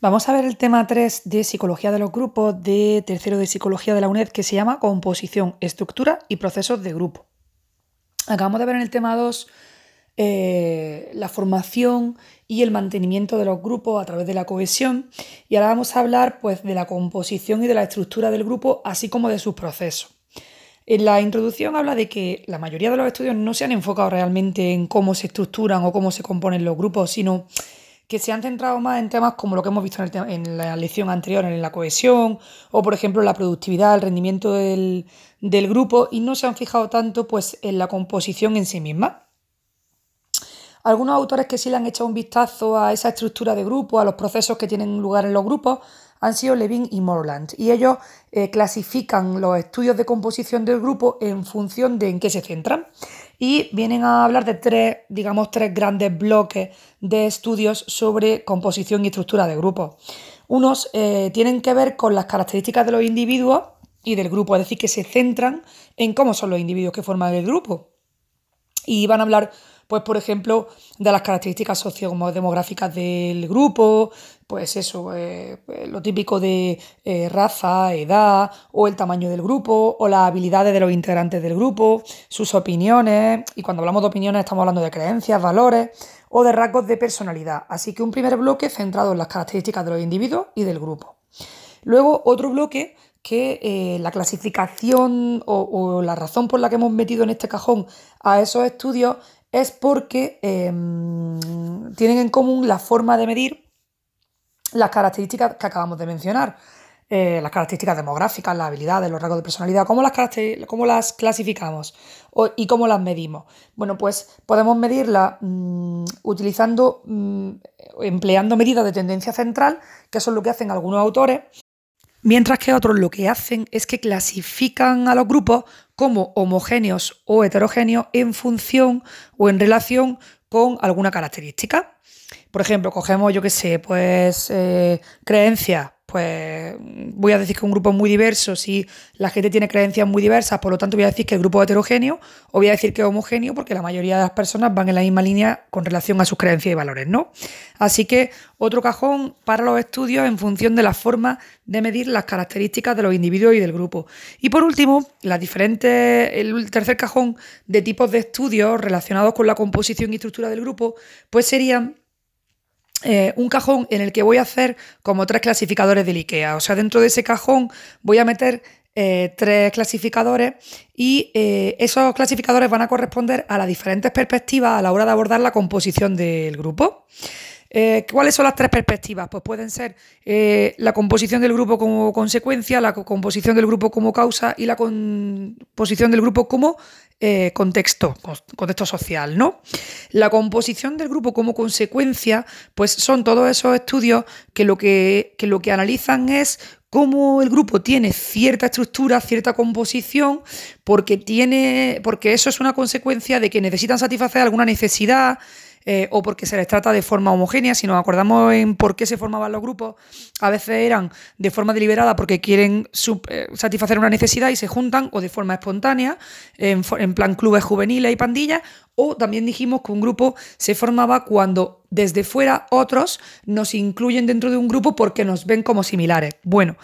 Vamos a ver el tema 3 de Psicología de los Grupos de tercero de Psicología de la UNED que se llama Composición, Estructura y Procesos de Grupo. Acabamos de ver en el tema 2 eh, la formación y el mantenimiento de los grupos a través de la cohesión y ahora vamos a hablar pues, de la composición y de la estructura del grupo así como de sus procesos. En la introducción habla de que la mayoría de los estudios no se han enfocado realmente en cómo se estructuran o cómo se componen los grupos, sino que se han centrado más en temas como lo que hemos visto en, la lección anterior, en la cohesión o, por ejemplo, la productividad, el rendimiento del, grupo y no se han fijado tanto pues, en la composición en sí misma. Algunos autores que sí le han echado un vistazo a esa estructura de grupo, a los procesos que tienen lugar en los grupos, han sido Levin y Morland. Y ellos eh, clasifican los estudios de composición del grupo en función de en qué se centran y vienen a hablar de tres, digamos, tres grandes bloques de estudios sobre composición y estructura de grupos. Unos eh, tienen que ver con las características de los individuos y del grupo, es decir, que se centran en cómo son los individuos que forman el grupo. Y van a hablar pues por ejemplo, de las características sociodemográficas del grupo, pues eso, eh, pues, lo típico de eh, raza, edad, o el tamaño del grupo, o las habilidades de los integrantes del grupo, sus opiniones, y cuando hablamos de opiniones estamos hablando de creencias, valores, o de rasgos de personalidad. Así que un primer bloque centrado en las características de los individuos y del grupo. Luego otro bloque que eh, la clasificación o, la razón por la que hemos metido en este cajón a esos estudios es porque em, tienen en común la forma de medir las características que acabamos de mencionar. Eh, las características demográficas, las habilidades, los rasgos de personalidad, ¿cómo las, cómo las clasificamos y cómo las medimos? Bueno, pues podemos medirlas mm, utilizando, mm, empleando medidas de tendencia central, que son lo que hacen algunos autores, mientras que otros lo que hacen es que clasifican a los grupos como homogéneos o heterogéneos en función o en relación con alguna característica. Por ejemplo, cogemos, yo qué sé, pues eh, creencias pues voy a decir que un grupo muy diverso si la gente tiene creencias muy diversas, por lo tanto voy a decir que el grupo es heterogéneo, o voy a decir que es homogéneo porque la mayoría de las personas van en la misma línea con relación a sus creencias y valores, ¿no? Así que otro cajón para los estudios en función de la forma de medir las características de los individuos y del grupo. Y por último, las diferentes, el tercer cajón de tipos de estudios relacionados con la composición y estructura del grupo, pues serían eh, un cajón en el que voy a hacer como tres clasificadores del IKEA. O sea, dentro de ese cajón voy a meter eh, tres clasificadores y eh, esos clasificadores van a corresponder a las diferentes perspectivas a la hora de abordar la composición del grupo. ¿Cuáles son las tres perspectivas? Pues pueden ser la composición del grupo como consecuencia, la composición del grupo como causa y la composición del grupo como eh, contexto, contexto social, ¿no? La composición del grupo como consecuencia, pues son todos esos estudios que lo que, que lo que analizan es cómo el grupo tiene cierta estructura, cierta composición, porque tiene. porque eso es una consecuencia de que necesitan satisfacer alguna necesidad eh, o porque se les trata de forma homogénea. Si nos acordamos en por qué se formaban los grupos, a veces eran de forma deliberada porque quieren eh, satisfacer una necesidad y se juntan, o de forma espontánea, en, plan clubes juveniles y pandillas, o también dijimos que un grupo se formaba cuando desde fuera otros nos incluyen dentro de un grupo porque nos ven como similares. Bueno,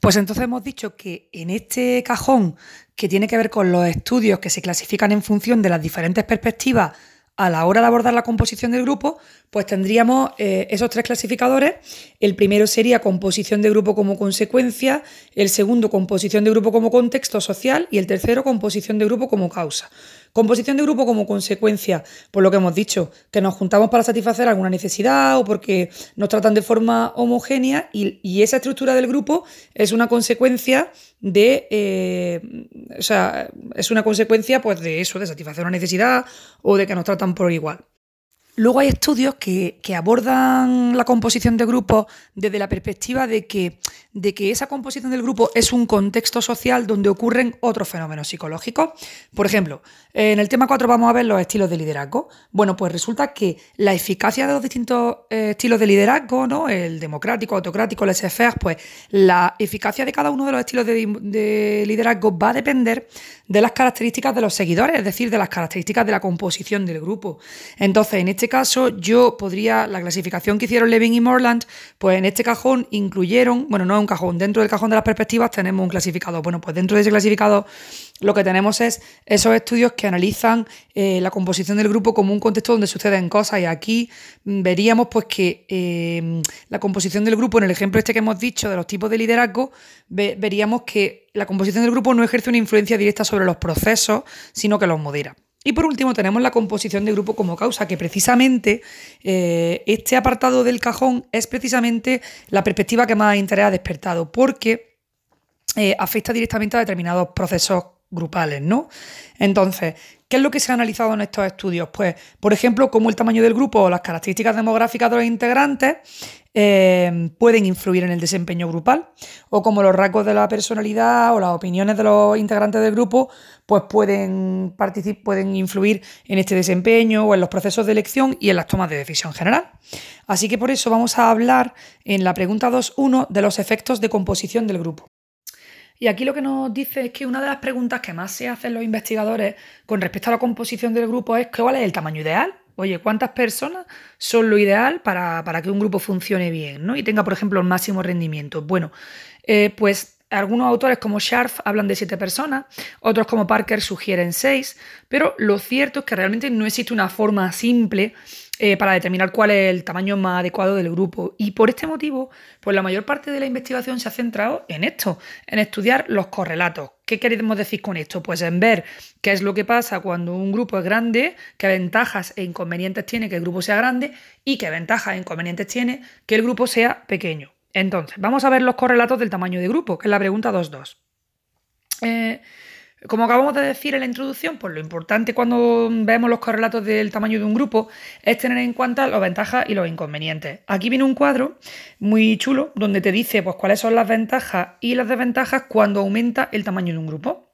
pues entonces hemos dicho que en este cajón que tiene que ver con los estudios que se clasifican en función de las diferentes perspectivas a la hora de abordar la composición del grupo, pues tendríamos eh, esos tres clasificadores. El primero sería composición de grupo como consecuencia, el segundo composición de grupo como contexto social y el tercero composición de grupo como causa. Composición de grupo como consecuencia, por lo que hemos dicho, que nos juntamos para satisfacer alguna necesidad o porque nos tratan de forma homogénea y, esa estructura del grupo es una consecuencia de, eh, o sea, es una consecuencia pues de eso, de satisfacer una necesidad o de que nos tratan por igual. Luego hay estudios que, abordan la composición de grupos desde la perspectiva de que, de que, esa composición del grupo es un contexto social donde ocurren otros fenómenos psicológicos. Por ejemplo, en el tema 4 vamos a ver los estilos de liderazgo. Bueno, pues resulta que la eficacia de los distintos eh, estilos de liderazgo, ¿no? el democrático, autocrático, el SFA, pues la eficacia de cada uno de los estilos de, de liderazgo va a depender de las características de los seguidores, es decir, de las características de la composición del grupo. Entonces, en este caso yo podría, la clasificación que hicieron Levin y Morland, pues en este cajón incluyeron, bueno, no cajón, dentro del cajón de las perspectivas tenemos un clasificado. Bueno, pues dentro de ese clasificado lo que tenemos es esos estudios que analizan eh, la composición del grupo como un contexto donde suceden cosas y aquí mm, veríamos pues que eh, la composición del grupo, en el ejemplo este que hemos dicho de los tipos de liderazgo, veríamos que la composición del grupo no ejerce una influencia directa sobre los procesos, sino que los modera. Y por último tenemos la composición de grupo como causa, que precisamente eh, este apartado del cajón es precisamente la perspectiva que más interés ha despertado, porque eh, afecta directamente a determinados procesos grupales, ¿no? Entonces, ¿qué es lo que se ha analizado en estos estudios? Pues, por ejemplo, cómo el tamaño del grupo o las características demográficas de los integrantes eh, pueden influir en el desempeño grupal, o como los rasgos de la personalidad o las opiniones de los integrantes del grupo pues pueden, pueden influir en este desempeño o en los procesos de elección y en las tomas de decisión general. Así que por eso vamos a hablar en la pregunta 2.1 de los efectos de composición del grupo. Y aquí lo que nos dice es que una de las preguntas que más se hacen los investigadores con respecto a la composición del grupo es cuál es el tamaño ideal Oye, ¿cuántas personas son lo ideal para, que un grupo funcione bien ¿no? y tenga, por ejemplo, el máximo rendimiento? Bueno, eh, pues algunos autores como Scharf hablan de siete personas, otros como Parker sugieren seis, pero lo cierto es que realmente no existe una forma simple eh, para determinar cuál es el tamaño más adecuado del grupo. Y por este motivo, pues la mayor parte de la investigación se ha centrado en esto, en estudiar los correlatos. ¿Qué queremos decir con esto? Pues en ver qué es lo que pasa cuando un grupo es grande, qué ventajas e inconvenientes tiene que el grupo sea grande y qué ventajas e inconvenientes tiene que el grupo sea pequeño. Entonces, vamos a ver los correlatos del tamaño de grupo, que es la pregunta 2.2. Eh, como acabamos de decir en la introducción, pues lo importante cuando vemos los correlatos del tamaño de un grupo es tener en cuenta las ventajas y los inconvenientes. Aquí viene un cuadro muy chulo donde te dice pues, cuáles son las ventajas y las desventajas cuando aumenta el tamaño de un grupo.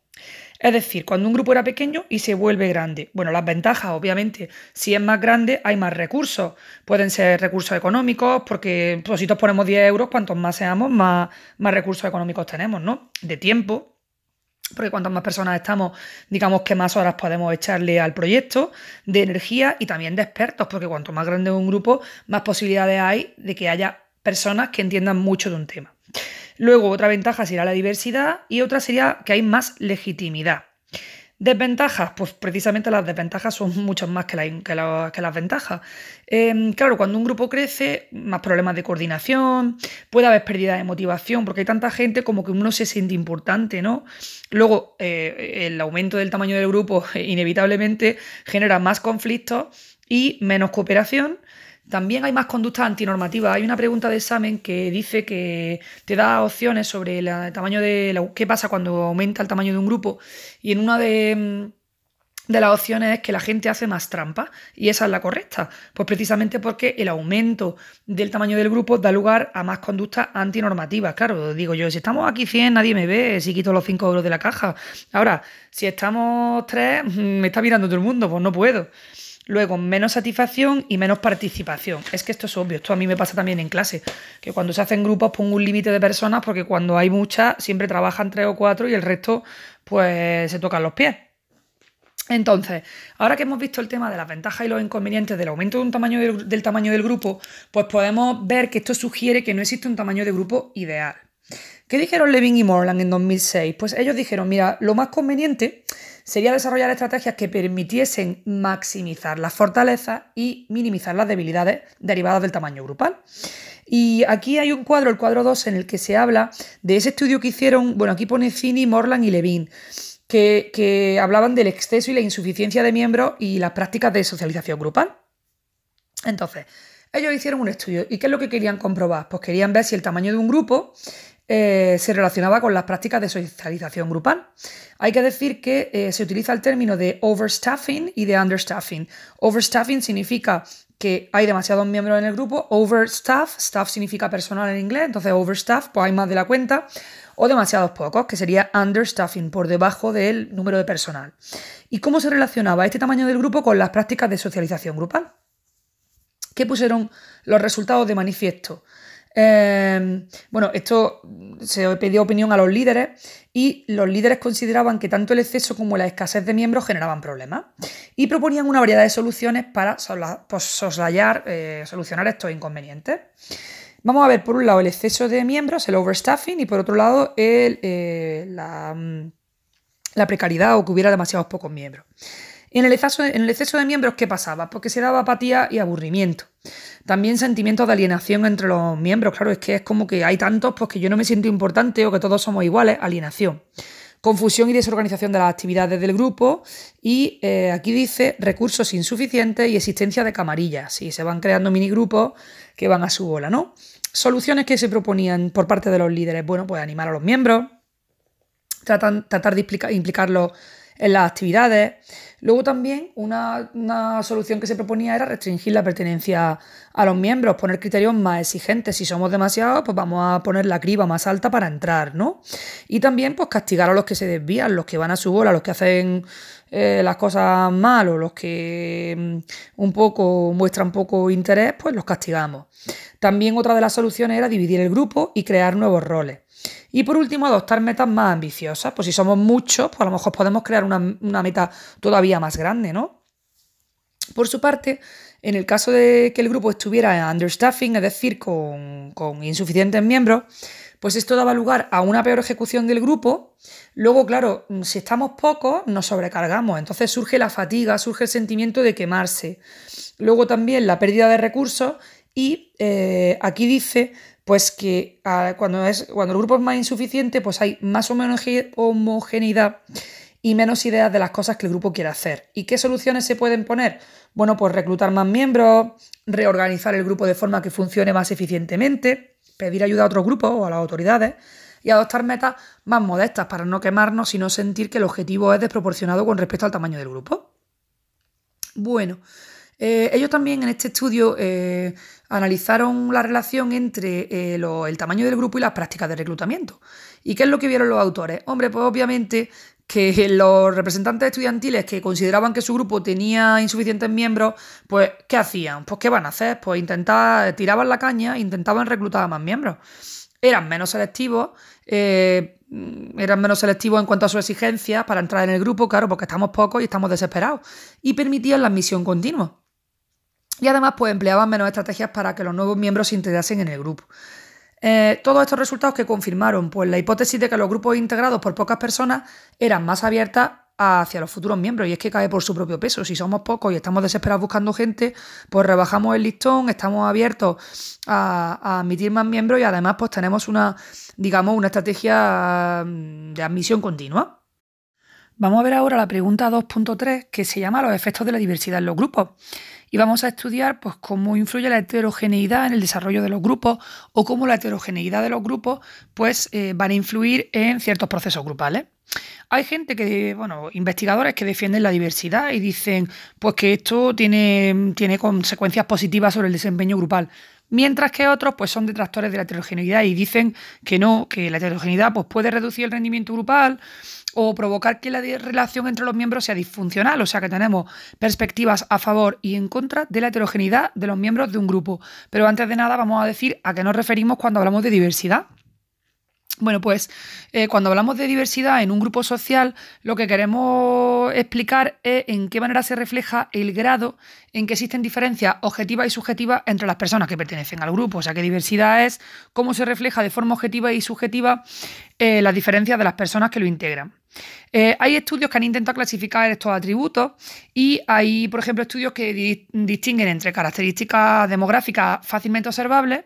Es decir, cuando un grupo era pequeño y se vuelve grande. Bueno, las ventajas, obviamente, si es más grande hay más recursos. Pueden ser recursos económicos, porque pues, si todos ponemos 10 euros, cuantos más seamos, más, más recursos económicos tenemos, ¿no? De tiempo, porque cuantas más personas estamos, digamos que más horas podemos echarle al proyecto, de energía y también de expertos, porque cuanto más grande es un grupo, más posibilidades hay de que haya personas que entiendan mucho de un tema. Luego, otra ventaja sería la diversidad y otra sería que hay más legitimidad. Desventajas, pues precisamente las desventajas son mucho más que, las ventajas. Em, claro, cuando un grupo crece, más problemas de coordinación, puede haber pérdida de motivación, porque hay tanta gente como que uno se siente importante, ¿no? Luego, eh, el aumento del tamaño del grupo inevitablemente genera más conflictos y menos cooperación. También hay más conductas antinormativas. Hay una pregunta de examen que dice que te da opciones sobre el tamaño de qué pasa cuando aumenta el tamaño de un grupo. Y en una de, de las opciones es que la gente hace más trampa. Y esa es la correcta. Pues precisamente porque el aumento del tamaño del grupo da lugar a más conductas antinormativas. Claro, digo yo, si estamos aquí 100, nadie me ve, si quito los 5 euros de la caja. Ahora, si estamos 3, me está mirando todo el mundo, pues no puedo. Luego, menos satisfacción y menos participación. Es que esto es obvio, esto a mí me pasa también en clase, que cuando se hacen grupos pongo un límite de personas porque cuando hay muchas siempre trabajan tres o cuatro y el resto pues se tocan los pies. Entonces, ahora que hemos visto el tema de las ventajas y los inconvenientes del aumento de un tamaño del, tamaño del grupo, pues podemos ver que esto sugiere que no existe un tamaño de grupo ideal. ¿Qué dijeron Levin y Morland en 2006? Pues ellos dijeron, mira, lo más conveniente sería desarrollar estrategias que permitiesen maximizar las fortalezas y minimizar las debilidades derivadas del tamaño grupal. Y aquí hay un cuadro, el cuadro 2, en el que se habla de ese estudio que hicieron, bueno, aquí pone Cini, Morland y Levin, que, que hablaban del exceso y la insuficiencia de miembros y las prácticas de socialización grupal. Entonces, ellos hicieron un estudio. ¿Y qué es lo que querían comprobar? Pues querían ver si el tamaño de un grupo eh, se relacionaba con las prácticas de socialización grupal. Hay que decir que eh, se utiliza el término de overstaffing y de understaffing. Overstaffing significa que hay demasiados miembros en el grupo, overstaff, staff significa personal en inglés, entonces overstaff, pues hay más de la cuenta, o demasiados pocos, que sería understaffing, por debajo del número de personal. ¿Y cómo se relacionaba este tamaño del grupo con las prácticas de socialización grupal? ¿Qué pusieron los resultados de manifiesto? Em, bueno, esto se pidió opinión a los líderes y los líderes consideraban que tanto el exceso como la escasez de miembros generaban problemas y proponían una variedad de soluciones para pues, soslayar, eh, solucionar estos inconvenientes. Vamos a ver por un lado el exceso de miembros, el overstaffing, y por otro lado eh, la, mm, la precariedad o que hubiera demasiados pocos miembros. En el, exceso, de miembros, ¿qué pasaba? Porque se daba apatía y aburrimiento. También sentimientos de alienación entre los miembros. Claro, es que es como que hay tantos pues que yo no me siento importante o que todos somos iguales. Alienación. Confusión y desorganización de las actividades del grupo. Y eh, aquí dice recursos insuficientes y existencia de camarillas. Si se van creando minigrupos que van a su bola, ¿no? Soluciones que se proponían por parte de los líderes. Bueno, pues animar a los miembros, tratar de implicarlos en las actividades. Luego también una, solución que se proponía era restringir la pertenencia a los miembros, poner criterios más exigentes. Si somos demasiados, pues vamos a poner la criba más alta para entrar, ¿no? Y también pues castigar a los que se desvían, los que van a su bola, los que hacen eh, las cosas mal o los que mm, un poco muestran poco interés, pues los castigamos. También otra de las soluciones era dividir el grupo y crear nuevos roles. Y por último, adoptar metas más ambiciosas. Pues si somos muchos, pues a lo mejor podemos crear una, meta todavía más grande, ¿no? Por su parte, en el caso de que el grupo estuviera en understaffing, es decir, con, insuficientes miembros, pues esto daba lugar a una peor ejecución del grupo. Luego, claro, si estamos pocos, nos sobrecargamos. Entonces surge la fatiga, surge el sentimiento de quemarse. Luego también la pérdida de recursos y eh, aquí dice pues que ah, cuando, es, cuando el grupo es más insuficiente, pues hay más homogeneidad y menos ideas de las cosas que el grupo quiere hacer. ¿Y qué soluciones se pueden poner? Bueno, pues reclutar más miembros, reorganizar el grupo de forma que funcione más eficientemente, pedir ayuda a otros grupos o a las autoridades y adoptar metas más modestas para no quemarnos y no sentir que el objetivo es desproporcionado con respecto al tamaño del grupo. Bueno, eh, ellos también en este estudio eh, analizaron la relación entre eh, el tamaño del grupo y las prácticas de reclutamiento. ¿Y qué es lo que vieron los autores? Hombre, pues obviamente que los representantes estudiantiles que consideraban que su grupo tenía insuficientes miembros, pues ¿qué hacían? Pues ¿qué van a hacer? Pues intentar, tiraban la caña, intentaban reclutar a más miembros. Eran menos selectivos, eran menos selectivos en cuanto a sus exigencias para entrar en el grupo, claro, porque estamos pocos y estamos desesperados, y permitían la admisión continua. Y además, pues empleaban menos estrategias para que los nuevos miembros se integrasen en el grupo. Eh, todos estos resultados que confirmaron pues, la hipótesis de que los grupos integrados por pocas personas eran más abiertas hacia los futuros miembros y es que cae por su propio peso. Si somos pocos y estamos desesperados buscando gente, pues rebajamos el listón, estamos abiertos a, admitir más miembros y además pues tenemos una, digamos, una estrategia de admisión continua. Vamos a ver ahora la pregunta 2.3 que se llama los efectos de la diversidad en los grupos y vamos a estudiar pues, cómo influye la heterogeneidad en el desarrollo de los grupos o cómo la heterogeneidad de los grupos pues, eh, van a influir en ciertos procesos grupales. Hay gente que, bueno, investigadores que defienden la diversidad y dicen pues que esto tiene, tiene consecuencias positivas sobre el desempeño grupal. Mientras que otros pues, son detractores de la heterogeneidad y dicen que no, que la heterogeneidad pues, puede reducir el rendimiento grupal o provocar que la relación entre los miembros sea disfuncional, o sea que tenemos perspectivas a favor y en contra de la heterogeneidad de los miembros de un grupo. Pero antes de nada vamos a decir a qué nos referimos cuando hablamos de diversidad. Bueno, pues eh, cuando hablamos de diversidad en un grupo social, lo que queremos explicar es en qué manera se refleja el grado en que existen diferencias objetivas y subjetivas entre las personas que pertenecen al grupo. O sea, que diversidad es cómo se refleja de forma objetiva y subjetiva eh, las diferencias de las personas que lo integran. Eh, hay estudios que han intentado clasificar estos atributos y hay, por ejemplo, estudios que distinguen entre características demográficas fácilmente observables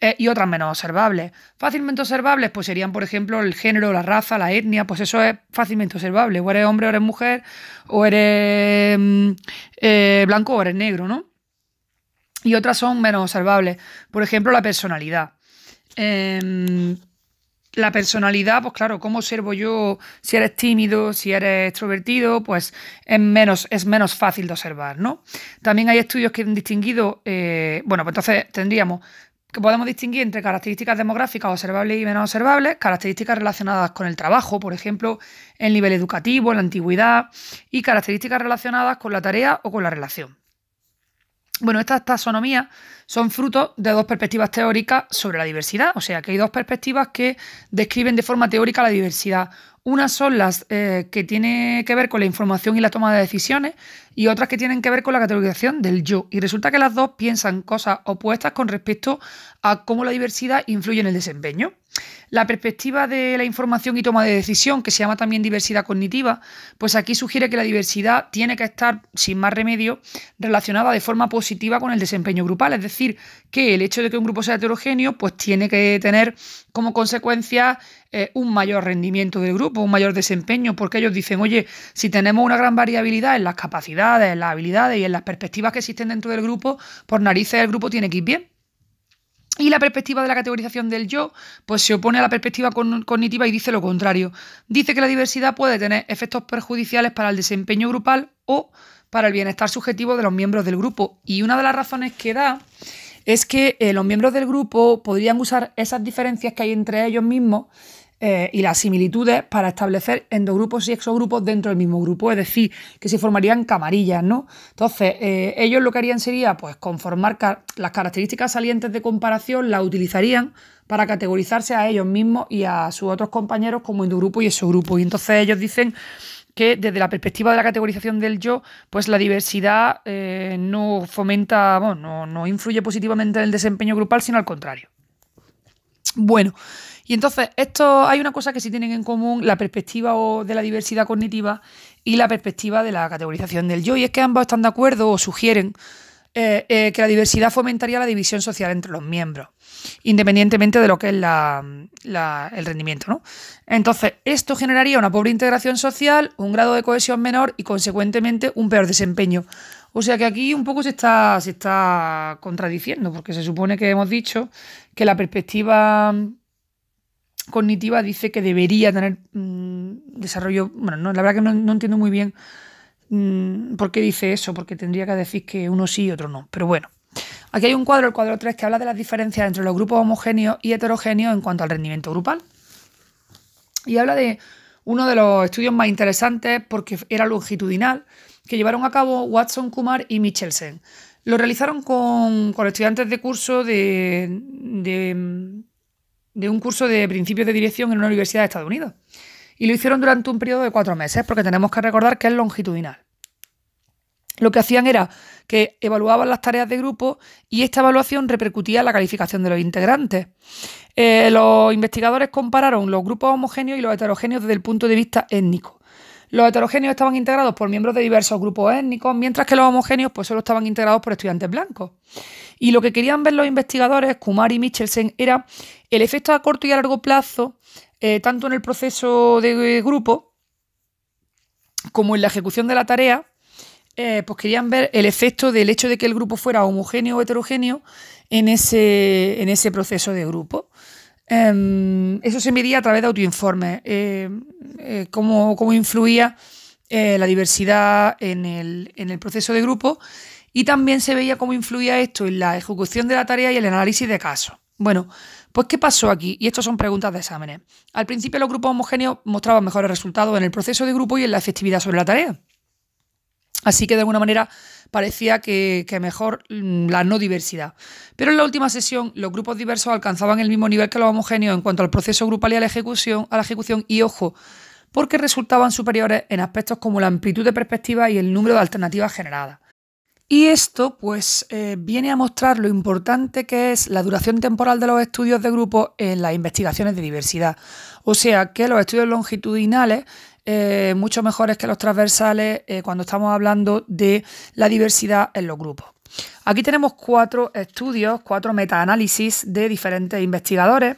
eh, y otras menos observables. Fácilmente observables, pues serían, por ejemplo, el género, la raza, la etnia, pues eso es fácilmente observable. O eres hombre o eres mujer, o eres mm, eh, blanco o eres negro, ¿no? Y otras son menos observables. Por ejemplo, la personalidad. Em, la personalidad, pues claro, ¿cómo observo yo si eres tímido, si eres extrovertido? Pues es menos, es menos fácil de observar, ¿no? También hay estudios que han distinguido, eh, bueno, pues entonces tendríamos que podemos distinguir entre características demográficas observables y menos observables, características relacionadas con el trabajo, por ejemplo, el nivel educativo, la antigüedad, y características relacionadas con la tarea o con la relación. Bueno, estas taxonomías son fruto de dos perspectivas teóricas sobre la diversidad, o sea que hay dos perspectivas que describen de forma teórica la diversidad. Unas son las eh, que tienen que ver con la información y la toma de decisiones y otras que tienen que ver con la categorización del yo. Y resulta que las dos piensan cosas opuestas con respecto a cómo la diversidad influye en el desempeño. La perspectiva de la información y toma de decisión, que se llama también diversidad cognitiva, pues aquí sugiere que la diversidad tiene que estar, sin más remedio, relacionada de forma positiva con el desempeño grupal. Es decir, que el hecho de que un grupo sea heterogéneo, pues tiene que tener como consecuencia eh, un mayor rendimiento del grupo, un mayor desempeño, porque ellos dicen, oye, si tenemos una gran variabilidad en las capacidades, en las habilidades y en las perspectivas que existen dentro del grupo, por narices el grupo tiene que ir bien. Y la perspectiva de la categorización del yo, pues se opone a la perspectiva cognitiva y dice lo contrario. Dice que la diversidad puede tener efectos perjudiciales para el desempeño grupal o para el bienestar subjetivo de los miembros del grupo. Y una de las razones que da es que eh, los miembros del grupo podrían usar esas diferencias que hay entre ellos mismos eh, y las similitudes para establecer endogrupos y exogrupos dentro del mismo grupo, es decir, que se formarían camarillas, ¿no? Entonces, eh, ellos lo que harían sería, pues, conformar las características salientes de comparación, las utilizarían para categorizarse a ellos mismos y a sus otros compañeros como endogrupo y exogrupo. Y entonces ellos dicen que desde la perspectiva de la categorización del yo, pues la diversidad eh, no fomenta, bueno, no, no influye positivamente en el desempeño grupal, sino al contrario. Bueno, y entonces, esto hay una cosa que sí tienen en común, la perspectiva de la diversidad cognitiva y la perspectiva de la categorización del yo, y es que ambos están de acuerdo o sugieren eh, eh, que la diversidad fomentaría la división social entre los miembros, independientemente de lo que es el rendimiento. ¿no? Entonces, esto generaría una pobre integración social, un grado de cohesión menor y, consecuentemente, un peor desempeño. O sea que aquí un poco se está, se está contradiciendo, porque se supone que hemos dicho que la perspectiva cognitiva dice que debería tener mm, desarrollo. Bueno, no, la verdad que no, entiendo muy bien mm, por qué dice eso, porque tendría que decir que uno sí y otro no. Pero bueno, aquí hay un cuadro, el cuadro 3, que habla de las diferencias entre los grupos homogéneos y heterogéneos en cuanto al rendimiento grupal. Y habla de uno de los estudios más interesantes porque era longitudinal, que llevaron a cabo Watson, Kumar y Michelsen. Lo realizaron con, estudiantes de curso de un curso de principios de dirección en una universidad de Estados Unidos. Y lo hicieron durante un periodo de cuatro meses, porque tenemos que recordar que es longitudinal. Lo que hacían era que evaluaban las tareas de grupo y esta evaluación repercutía en la calificación de los integrantes. Eh, los investigadores compararon los grupos homogéneos y los heterogéneos desde el punto de vista étnico. Los heterogéneos estaban integrados por miembros de diversos grupos étnicos, mientras que los homogéneos pues, solo estaban integrados por estudiantes blancos. Y lo que querían ver los investigadores, Kumar y Michelsen, era el efecto a corto y a largo plazo, eh, tanto en el proceso de grupo como en la ejecución de la tarea, eh, pues querían ver el efecto del hecho de que el grupo fuera homogéneo o heterogéneo en ese, en ese proceso de grupo. Em, eso se medía a través de autoinformes, eh, cómo, cómo, influía la diversidad en el, en el proceso de grupo y también se veía cómo influía esto en la ejecución de la tarea y el análisis de casos. Bueno, pues ¿qué pasó aquí? Y estas son preguntas de exámenes. Al principio los grupos homogéneos mostraban mejores resultados en el proceso de grupo y en la efectividad sobre la tarea. Así que de alguna manera parecía que, mejor mm, la no diversidad. Pero en la última sesión los grupos diversos alcanzaban el mismo nivel que los homogéneos en cuanto al proceso grupal y a la ejecución, a la ejecución y ojo, porque resultaban superiores en aspectos como la amplitud de perspectiva y el número de alternativas generadas. Y esto pues eh, viene a mostrar lo importante que es la duración temporal de los estudios de grupo en las investigaciones de diversidad. O sea que los estudios longitudinales, eh, mucho mejores que los transversales eh, cuando estamos hablando de la diversidad en los grupos. Aquí tenemos cuatro estudios, cuatro metaanálisis de diferentes investigadores,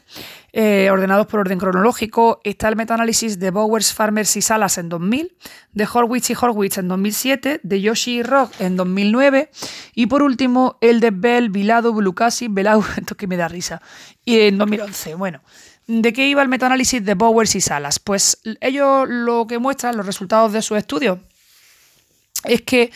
eh, ordenados por orden cronológico. Está el metaanálisis de Bowers, Farmers y Salas en 2000, de Horwitz y Horwitz en 2007, de Yoshi y Rock en 2009, y por último el de Bell, Vilado, Bulucasi, Belau, esto que me da risa, y en 2011. Bueno. ¿De qué iba el metaanálisis de Bowers y Salas? Pues ellos lo que muestran, los resultados de su estudio, es que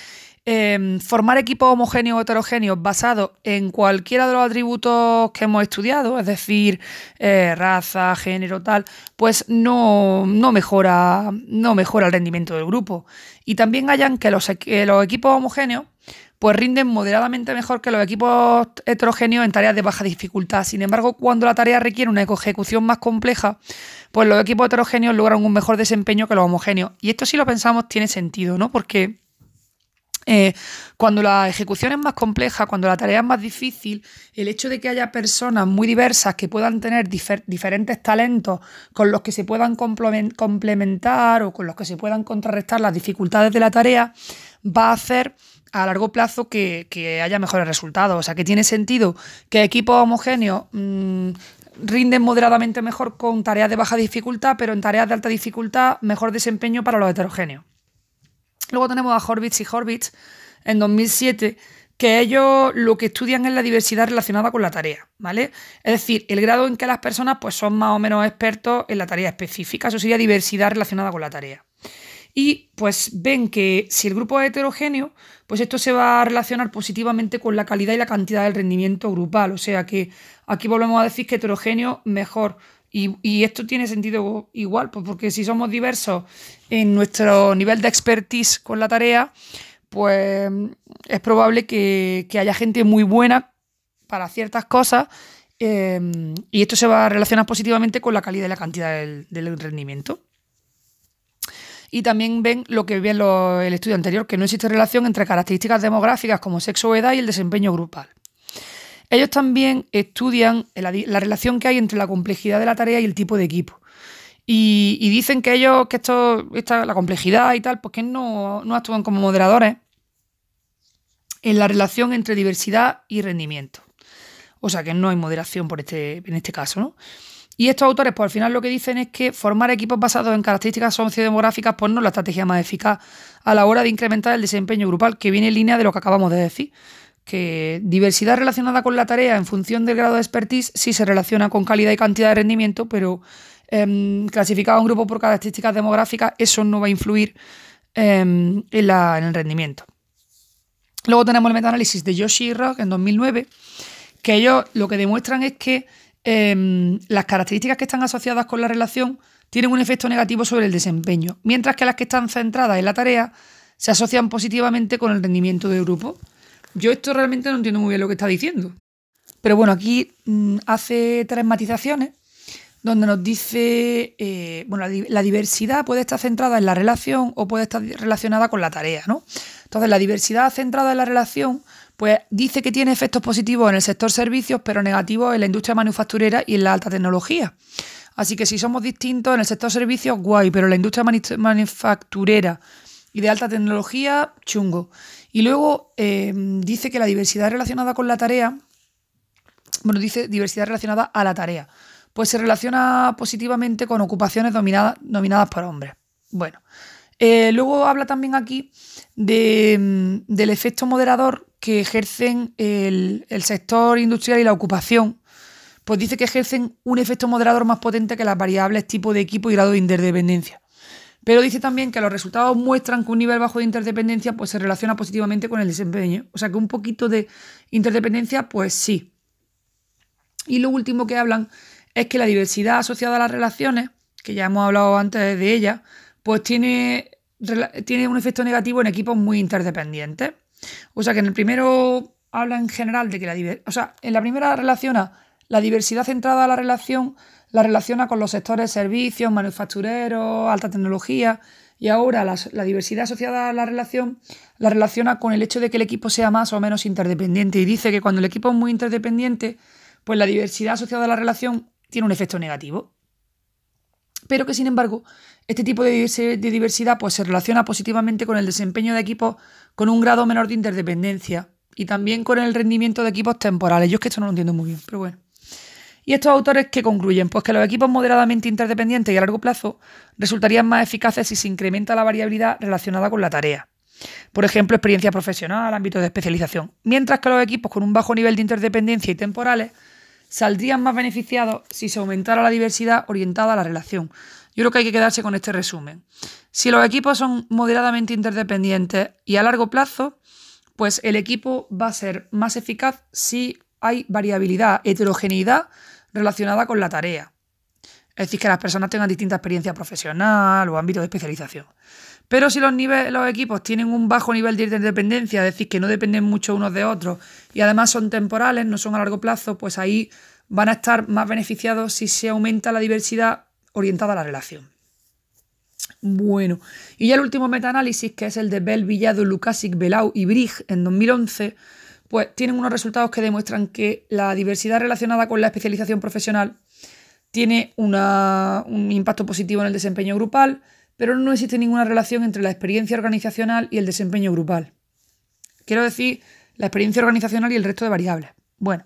Em, formar equipos homogéneos o heterogéneos basados en cualquiera de los atributos que hemos estudiado, es decir, eh, raza, género, tal, pues no, mejora, no mejora el rendimiento del grupo. Y también hayan que los, los equipos homogéneos pues rinden moderadamente mejor que los equipos heterogéneos en tareas de baja dificultad. Sin embargo, cuando la tarea requiere una ejecución más compleja, pues los equipos heterogéneos logran un mejor desempeño que los homogéneos. Y esto si lo pensamos tiene sentido, ¿no? Porque eh, cuando la ejecución es más compleja, cuando la tarea es más difícil, el hecho de que haya personas muy diversas que puedan tener diferentes talentos con los que se puedan complementar o con los que se puedan contrarrestar las dificultades de la tarea, va a hacer a largo plazo que, haya mejores resultados. O sea, que tiene sentido que equipos homogéneos mm, rinden moderadamente mejor con tareas de baja dificultad, pero en tareas de alta dificultad mejor desempeño para los heterogéneos. Luego tenemos a Horvitz y Horvitz en 2007, que ellos lo que estudian es la diversidad relacionada con la tarea, ¿vale? Es decir, el grado en que las personas pues, son más o menos expertos en la tarea específica, eso sería diversidad relacionada con la tarea y pues ven que si el grupo es heterogéneo, pues esto se va a relacionar positivamente con la calidad y la cantidad del rendimiento grupal. O sea que aquí volvemos a decir que heterogéneo mejor. Y, esto tiene sentido igual, pues porque si somos diversos en nuestro nivel de expertise con la tarea, pues es probable que, haya gente muy buena para ciertas cosas eh, y esto se va a relacionar positivamente con la calidad y la cantidad del rendimiento y también ven lo que ve el estudio anterior, que no existe relación entre características demográficas como sexo o edad y el desempeño grupal. Ellos también estudian la, relación que hay entre la complejidad de la tarea y el tipo de equipo. Y, dicen que ellos, que esto, esta, la complejidad y tal, pues que no, no actúan como moderadores en la relación entre diversidad y rendimiento. O sea que no hay moderación por este, en este caso, ¿no? Y estos autores, pues al final lo que dicen es que formar equipos basados en características sociodemográficas, pues no es la estrategia más eficaz a la hora de incrementar el desempeño grupal, que viene en línea de lo que acabamos de decir. Que diversidad relacionada con la tarea en función del grado de expertise sí se relaciona con calidad y cantidad de rendimiento, pero eh, clasificado a un grupo por características demográficas, eso no va a influir em, en, el rendimiento. Luego tenemos el metaanálisis de Yoshi y Rock en 2009, que ellos lo que demuestran es que Em, las características que están asociadas con la relación tienen un efecto negativo sobre el desempeño, mientras que las que están centradas en la tarea se asocian positivamente con el rendimiento del grupo. Yo esto realmente no entiendo muy bien lo que está diciendo. Pero bueno, aquí mm, hace tres matizaciones donde nos dice, eh, bueno, la, diversidad puede estar centrada en la relación o puede estar relacionada con la tarea, ¿no? Entonces, la diversidad centrada en la relación pues dice que tiene efectos positivos en el sector servicios, pero negativos en la industria manufacturera y en la alta tecnología. Así que si somos distintos en el sector servicios, guay, pero la industria manufacturera y de alta tecnología, chungo. Y luego em, dice que la diversidad relacionada con la tarea, bueno, dice diversidad relacionada a la tarea, pues se relaciona positivamente con ocupaciones dominadas, dominadas por hombres. Bueno, eh, luego habla también aquí de, del efecto moderador que ejercen el, sector industrial y la ocupación, pues dice que ejercen un efecto moderador más potente que las variables tipo de equipo y grado de interdependencia. Pero dice también que los resultados muestran que un nivel bajo de interdependencia pues, se relaciona positivamente con el desempeño. O sea que un poquito de interdependencia, pues sí. Y lo último que hablan es que la diversidad asociada a las relaciones, que ya hemos hablado antes de ella, pues tiene, tiene un efecto negativo en equipos muy interdependientes. O sea que en el primero habla en general de que la diversidad, o sea, en la primera relaciona la diversidad centrada a la relación, la relaciona con los sectores servicios, manufactureros, alta tecnología, y ahora la, diversidad asociada a la relación la relaciona con el hecho de que el equipo sea más o menos interdependiente. Y dice que cuando el equipo es muy interdependiente, pues la diversidad asociada a la relación tiene un efecto negativo. Pero que sin embargo, este tipo de diversidad pues, se relaciona positivamente con el desempeño de equipos con un grado menor de interdependencia y también con el rendimiento de equipos temporales. Yo es que esto no lo entiendo muy bien, pero bueno. ¿Y estos autores qué concluyen? Pues que los equipos moderadamente interdependientes y a largo plazo resultarían más eficaces si se incrementa la variabilidad relacionada con la tarea. Por ejemplo, experiencia profesional, ámbito de especialización. Mientras que los equipos con un bajo nivel de interdependencia y temporales saldrían más beneficiados si se aumentara la diversidad orientada a la relación. Yo creo que hay que quedarse con este resumen. Si los equipos son moderadamente interdependientes y a largo plazo, pues el equipo va a ser más eficaz si hay variabilidad, heterogeneidad relacionada con la tarea. Es decir, que las personas tengan distinta experiencia profesional o ámbito de especialización. Pero si los, los equipos tienen un bajo nivel de interdependencia, es decir, que no dependen mucho unos de otros y además son temporales, no son a largo plazo, pues ahí van a estar más beneficiados si se aumenta la diversidad orientada a la relación. Bueno, y ya el último metaanálisis, que es el de Bell, Villado, Lukasic, Belau y Brig en 2011, pues tienen unos resultados que demuestran que la diversidad relacionada con la especialización profesional tiene un impacto positivo en el desempeño grupal, pero no existe ninguna relación entre la experiencia organizacional y el desempeño grupal. Quiero decir, la experiencia organizacional y el resto de variables. Bueno,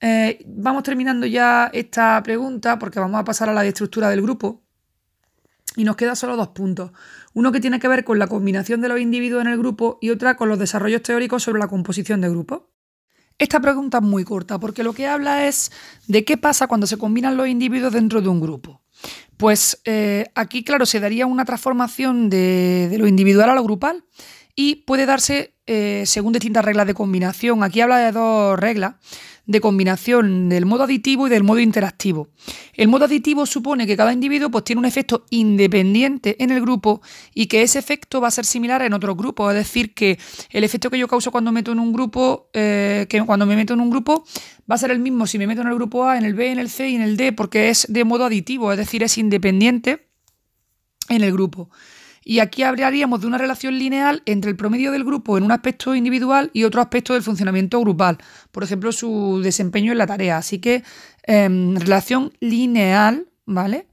eh, vamos terminando ya esta pregunta porque vamos a pasar a la estructura del grupo. Y nos quedan solo dos puntos. Uno que tiene que ver con la combinación de los individuos en el grupo y otra con los desarrollos teóricos sobre la composición de grupos. Esta pregunta es muy corta porque lo que habla es de qué pasa cuando se combinan los individuos dentro de un grupo. Pues eh, aquí, claro, se daría una transformación de, lo individual a lo grupal y puede darse eh, según distintas reglas de combinación. Aquí habla de dos reglas de combinación del modo aditivo y del modo interactivo. El modo aditivo supone que cada individuo pues, tiene un efecto independiente en el grupo y que ese efecto va a ser similar en otros grupos. Es decir, que el efecto que yo causo cuando meto en un grupo, eh, que cuando me meto en un grupo, va a ser el mismo si me meto en el grupo A, en el B, en el C y en el D, porque es de modo aditivo, es decir, es independiente en el grupo. Y aquí hablaríamos de una relación lineal entre el promedio del grupo en un aspecto individual y otro aspecto del funcionamiento grupal, por ejemplo, su desempeño en la tarea. Así que em, relación lineal, ¿vale?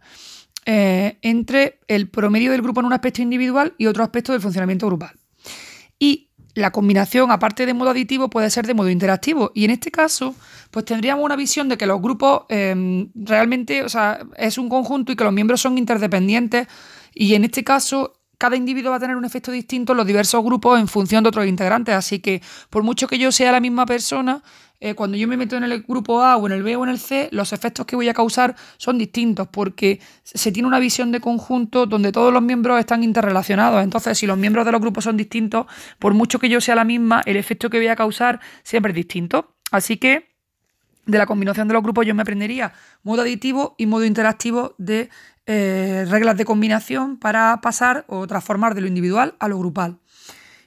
Eh, entre el promedio del grupo en un aspecto individual y otro aspecto del funcionamiento grupal. Y la combinación, aparte de modo aditivo, puede ser de modo interactivo. Y en este caso, pues tendríamos una visión de que los grupos em, realmente, o sea, es un conjunto y que los miembros son interdependientes. Y en este caso, cada individuo va a tener un efecto distinto en los diversos grupos en función de otros integrantes. Así que, por mucho que yo sea la misma persona, eh, cuando yo me meto en el grupo A o en el B o en el C, los efectos que voy a causar son distintos porque se tiene una visión de conjunto donde todos los miembros están interrelacionados. Entonces, si los miembros de los grupos son distintos, por mucho que yo sea la misma, el efecto que voy a causar siempre es distinto. Así que de la combinación de los grupos yo me aprendería modo aditivo y modo interactivo de eh, reglas de combinación para pasar o transformar de lo individual a lo grupal.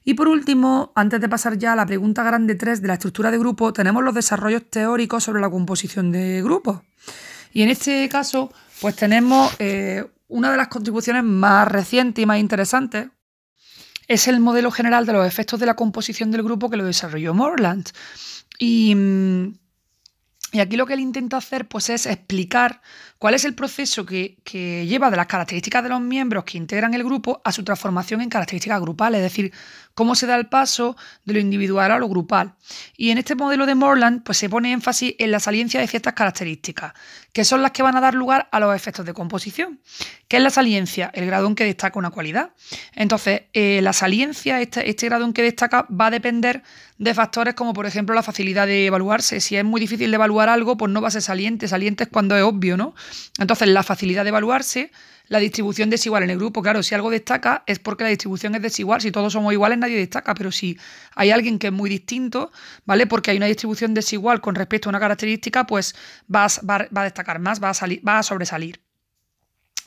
Y por último, antes de pasar ya a la pregunta grande 3 de la estructura de grupo, tenemos los desarrollos teóricos sobre la composición de grupos. Y en este caso, pues tenemos eh, una de las contribuciones más recientes y más interesantes, es el modelo general de los efectos de la composición del grupo que lo desarrolló Morland. Y, mm, y aquí lo que él intenta hacer pues, es explicar ¿Cuál es el proceso que, lleva de las características de los miembros que integran el grupo a su transformación en características grupales? Es decir, cómo se da el paso de lo individual a lo grupal. Y en este modelo de Morland pues, se pone énfasis en la saliencia de ciertas características, que son las que van a dar lugar a los efectos de composición. ¿Qué es la saliencia? El grado en que destaca una cualidad. Entonces, eh, la saliencia, este, este grado en que destaca, va a depender de factores como, por ejemplo, la facilidad de evaluarse. Si es muy difícil de evaluar algo, pues no va a ser saliente. Saliente es cuando es obvio, ¿no? Entonces, la facilidad de evaluarse, la distribución desigual en el grupo. Claro, si algo destaca es porque la distribución es desigual. Si todos somos iguales, nadie destaca. Pero si hay alguien que es muy distinto, ¿vale? Porque hay una distribución desigual con respecto a una característica, pues va a, destacar más, va a, salir, va a sobresalir.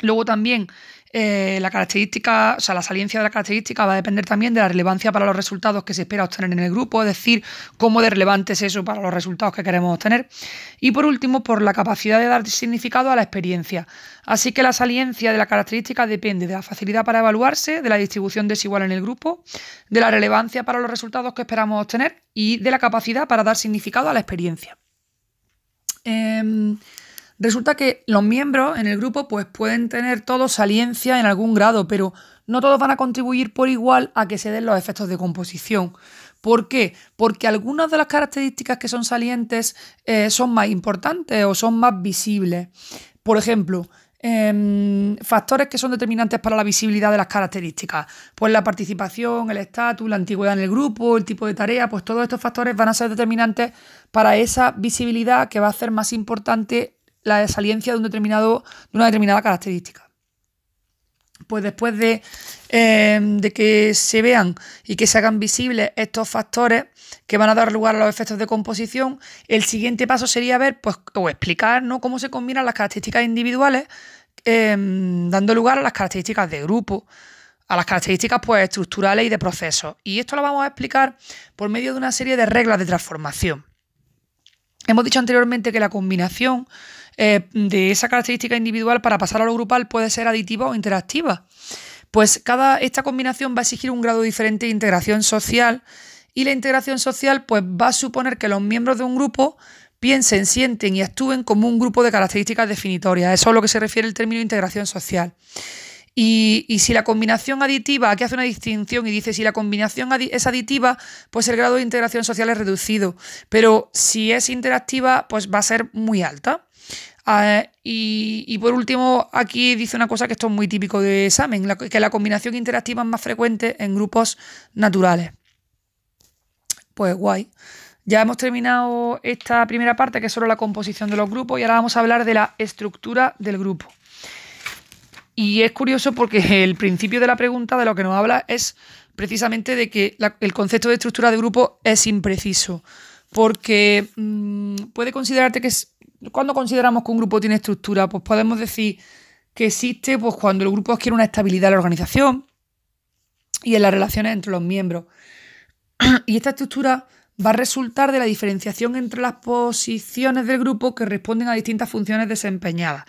Luego también eh, la característica, o sea, la saliencia de la característica va a depender también de la relevancia para los resultados que se espera obtener en el grupo, es decir, cómo de relevante es eso para los resultados que queremos obtener. Y por último, por la capacidad de dar significado a la experiencia. Así que la saliencia de la característica depende de la facilidad para evaluarse, de la distribución desigual en el grupo, de la relevancia para los resultados que esperamos obtener y de la capacidad para dar significado a la experiencia. Em, Resulta que los miembros en el grupo pues, pueden tener todos saliencia en algún grado, pero no todos van a contribuir por igual a que se den los efectos de composición. ¿Por qué? Porque algunas de las características que son salientes eh, son más importantes o son más visibles. Por ejemplo, em, factores que son determinantes para la visibilidad de las características. Pues la participación, el estatus, la antigüedad en el grupo, el tipo de tarea, pues todos estos factores van a ser determinantes para esa visibilidad que va a ser más importante la saliencia de, un determinado, de una determinada característica. pues después de, eh, de, que se vean y que se hagan visibles estos factores que van a dar lugar a los efectos de composición, el siguiente paso sería ver pues, o explicar cómo se combinan las características individuales em, dando lugar a las características de grupo, a las características pues, estructurales y de procesos. Y esto lo vamos a explicar por medio de una serie de reglas de transformación. Hemos dicho anteriormente que la combinación eh, de esa característica individual para pasar a lo grupal puede ser aditiva o interactiva. Pues cada, esta combinación va a exigir un grado diferente de integración social y la integración social pues, va a suponer que los miembros de un grupo piensen, sienten y actúen como un grupo de características definitorias. Eso es a lo que se refiere el término integración social. Y, y, si la combinación aditiva, aquí hace una distinción y dice, si la combinación es aditiva, pues el grado de integración social es reducido, pero si es interactiva, pues va a ser muy alta. Ah, y, por último, aquí dice una cosa que esto es muy típico de examen, que la combinación interactiva es más frecuente en grupos naturales. Pues guay. Ya hemos terminado esta primera parte, que es solo la composición de los grupos, y ahora vamos a hablar de la estructura del grupo. Y es curioso porque el principio de la pregunta de lo que nos habla es precisamente de que el concepto de estructura de grupo es impreciso, porque mm, puede considerarte que es ¿Cuándo consideramos que un grupo tiene estructura? Pues podemos decir que existe pues, cuando el grupo adquiere una estabilidad en la organización y en las relaciones entre los miembros. y esta estructura va a resultar de la diferenciación entre las posiciones del grupo que responden a distintas funciones desempeñadas.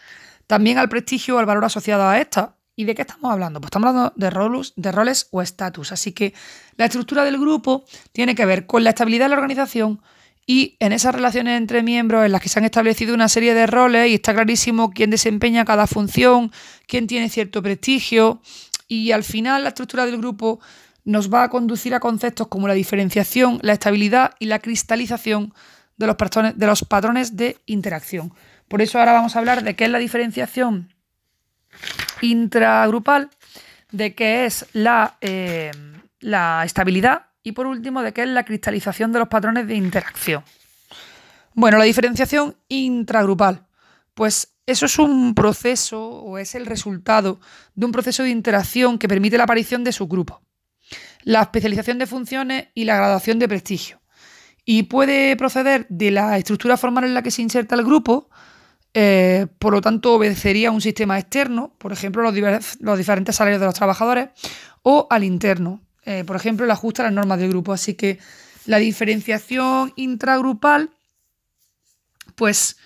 También al prestigio o al valor asociado a estas. ¿Y de qué estamos hablando? Pues estamos hablando de roles, de roles o estatus. Así que la estructura del grupo tiene que ver con la estabilidad de la organización, y en esas relaciones entre miembros en las que se han establecido una serie de roles y está clarísimo quién desempeña cada función, quién tiene cierto prestigio y al final la estructura del grupo nos va a conducir a conceptos como la diferenciación, la estabilidad y la cristalización de los patrones de, los patrones de interacción. Por eso ahora vamos a hablar de qué es la diferenciación intragrupal, de qué es la, eh, la estabilidad y por último, de qué es la cristalización de los patrones de interacción. Bueno, la diferenciación intragrupal. Pues eso es un proceso o es el resultado de un proceso de interacción que permite la aparición de subgrupos, la especialización de funciones y la graduación de prestigio. Y puede proceder de la estructura formal en la que se inserta el grupo, eh, por lo tanto obedecería a un sistema externo, por ejemplo los diferentes salarios de los trabajadores, o al interno, eh, por ejemplo, el ajuste a las normas del grupo. Así que la diferenciación intragrupal, pues,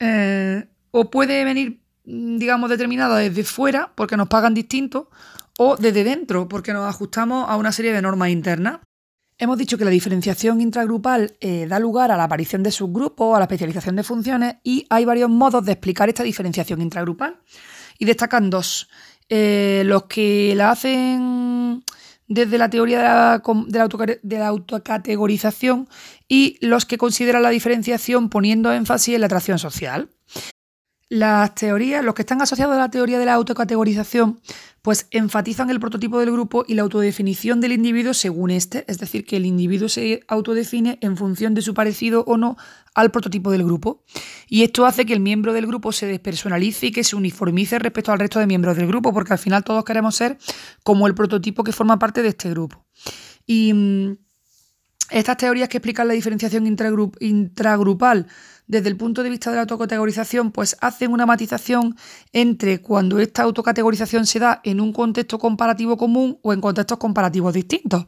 eh, o puede venir, digamos, determinada desde fuera, porque nos pagan distinto, o desde dentro, porque nos ajustamos a una serie de normas internas. Hemos dicho que la diferenciación intragrupal eh, da lugar a la aparición de subgrupos, a la especialización de funciones, y hay varios modos de explicar esta diferenciación intragrupal. Y destacan dos. los que la hacen desde la teoría de la, autocategorización y los que consideran la diferenciación poniendo énfasis en la atracción social. Las teorías, los que están asociados a la teoría de la autocategorización, pues enfatizan el prototipo del grupo y la autodefinición del individuo según este, es decir, que el individuo se autodefine en función de su parecido o no al prototipo del grupo. Y esto hace que el miembro del grupo se despersonalice y que se uniformice respecto al resto de miembros del grupo, porque al final todos queremos ser como el prototipo que forma parte de este grupo. Y mm, estas teorías que explican la diferenciación intragrupal desde el punto de vista de la autocategorización, pues hacen una matización entre cuando esta autocategorización se da en un contexto comparativo común o en contextos comparativos distintos.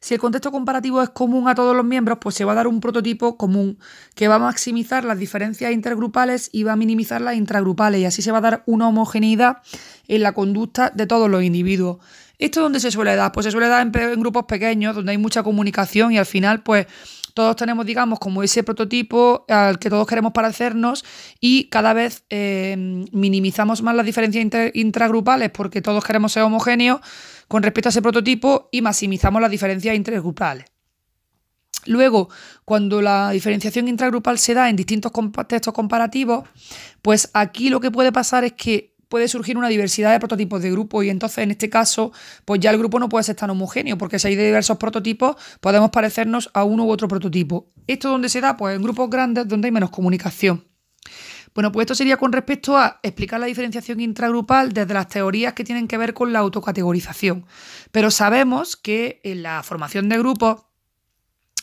Si el contexto comparativo es común a todos los miembros, pues se va a dar un prototipo común que va a maximizar las diferencias intergrupales y va a minimizar las intragrupales y así se va a dar una homogeneidad en la conducta de todos los individuos. ¿Esto dónde se suele dar? Pues se suele dar en, grupos pequeños, donde hay mucha comunicación y al final, pues todos tenemos, digamos, como ese prototipo al que todos queremos parecernos y cada vez eh, minimizamos más las diferencias intragrupales porque todos queremos ser homogéneos con respecto a ese prototipo y maximizamos las diferencias intergrupales. Luego, cuando la diferenciación intragrupal se da en distintos contextos comparativos, pues aquí lo que puede pasar es que puede surgir una diversidad de prototipos de grupo y entonces en este caso pues ya el grupo no puede ser tan homogéneo porque si hay diversos prototipos podemos parecernos a uno u otro prototipo. ¿Esto dónde se da? Pues en grupos grandes donde hay menos comunicación. Bueno, pues esto sería con respecto a explicar la diferenciación intragrupal desde las teorías que tienen que ver con la autocategorización. Pero sabemos que en la formación de grupos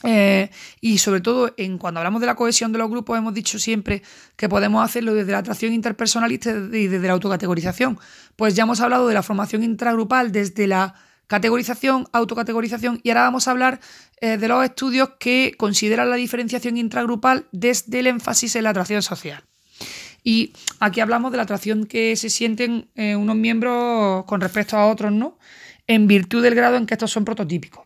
eh, y sobre todo en cuando hablamos de la cohesión de los grupos hemos dicho siempre que podemos hacerlo desde la atracción interpersonalista y desde la autocategorización. Pues ya hemos hablado de la formación intragrupal desde la categorización, autocategorización y ahora vamos a hablar eh, de los estudios que consideran la diferenciación intragrupal desde el énfasis en la atracción social. Y aquí hablamos de la atracción que se sienten eh, unos miembros con respecto a otros, ¿no? En virtud del grado en que estos son prototípicos.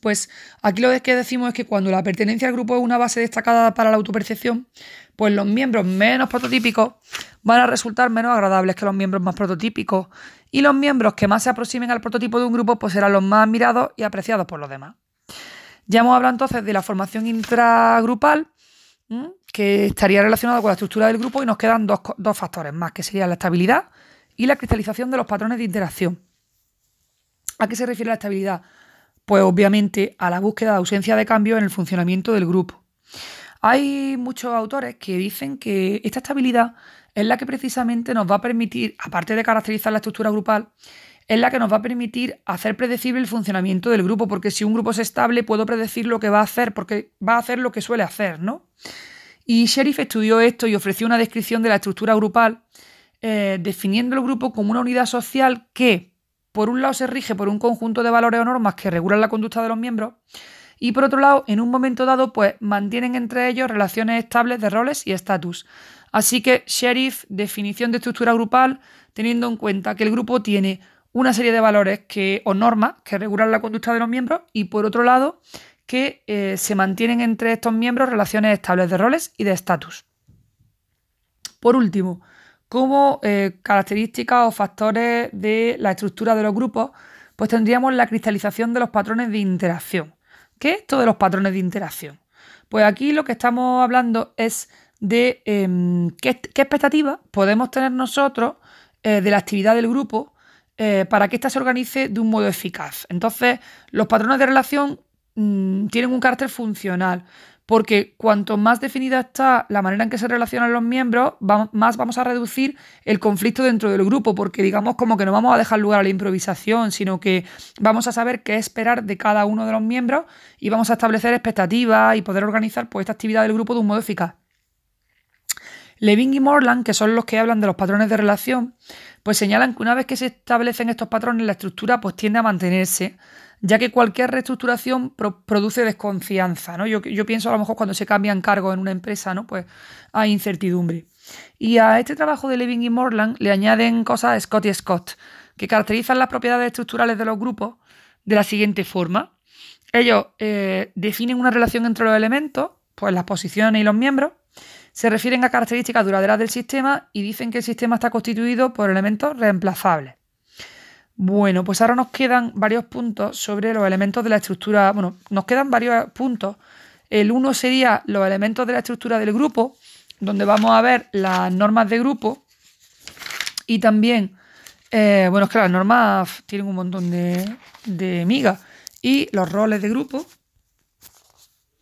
Pues aquí lo que decimos es que cuando la pertenencia al grupo es una base destacada para la autopercepción, pues los miembros menos prototípicos van a resultar menos agradables que los miembros más prototípicos y los miembros que más se aproximen al prototipo de un grupo pues serán los más admirados y apreciados por los demás. Ya hemos hablado entonces de la formación intragrupal, que estaría relacionada con la estructura del grupo y nos quedan dos, dos factores más, que serían la estabilidad y la cristalización de los patrones de interacción. ¿A qué se refiere la estabilidad? Pues obviamente a la búsqueda de ausencia de cambio en el funcionamiento del grupo. Hay muchos autores que dicen que esta estabilidad es la que precisamente nos va a permitir, aparte de caracterizar la estructura grupal, es la que nos va a permitir hacer predecible el funcionamiento del grupo, porque si un grupo es estable puedo predecir lo que va a hacer, porque va a hacer lo que suele hacer, ¿no? Y Sheriff estudió esto y ofreció una descripción de la estructura grupal, eh, definiendo el grupo como una unidad social que, por un lado se rige por un conjunto de valores o normas que regulan la conducta de los miembros y por otro lado, en un momento dado, pues mantienen entre ellos relaciones estables de roles y estatus. Así que sheriff, definición de estructura grupal, teniendo en cuenta que el grupo tiene una serie de valores que, o normas que regulan la conducta de los miembros y por otro lado, que eh, se mantienen entre estos miembros relaciones estables de roles y de estatus. Por último, como eh, características o factores de la estructura de los grupos, pues tendríamos la cristalización de los patrones de interacción. ¿Qué es esto de los patrones de interacción? Pues aquí lo que estamos hablando es de em, qué, expectativas podemos tener nosotros eh, de la actividad del grupo eh, para que ésta se organice de un modo eficaz. Entonces, los patrones de relación mm, tienen un carácter funcional porque cuanto más definida está la manera en que se relacionan los miembros, más vamos a reducir el conflicto dentro del grupo, porque digamos como que no vamos a dejar lugar a la improvisación, sino que vamos a saber qué esperar de cada uno de los miembros y vamos a establecer expectativas y poder organizar pues, esta actividad del grupo de un modo eficaz. Levin y Morland, que son los que hablan de los patrones de relación, pues señalan que una vez que se establecen estos patrones, la estructura pues tiende a mantenerse ya que cualquier reestructuración produce desconfianza, ¿no? Yo, pienso a lo mejor cuando se cambian cargos en una empresa, ¿no? Pues hay incertidumbre. Y a este trabajo de Levin y Morland le añaden cosas Scott y Scott, que caracterizan las propiedades estructurales de los grupos de la siguiente forma. Ellos eh, definen una relación entre los elementos, pues las posiciones y los miembros, se refieren a características duraderas del sistema y dicen que el sistema está constituido por elementos reemplazables. Bueno, pues ahora nos quedan varios puntos sobre los elementos de la estructura. Bueno, nos quedan varios puntos. El uno sería los elementos de la estructura del grupo, donde vamos a ver las normas de grupo y también, eh, bueno, es que las normas tienen un montón de, de migas y los roles de grupo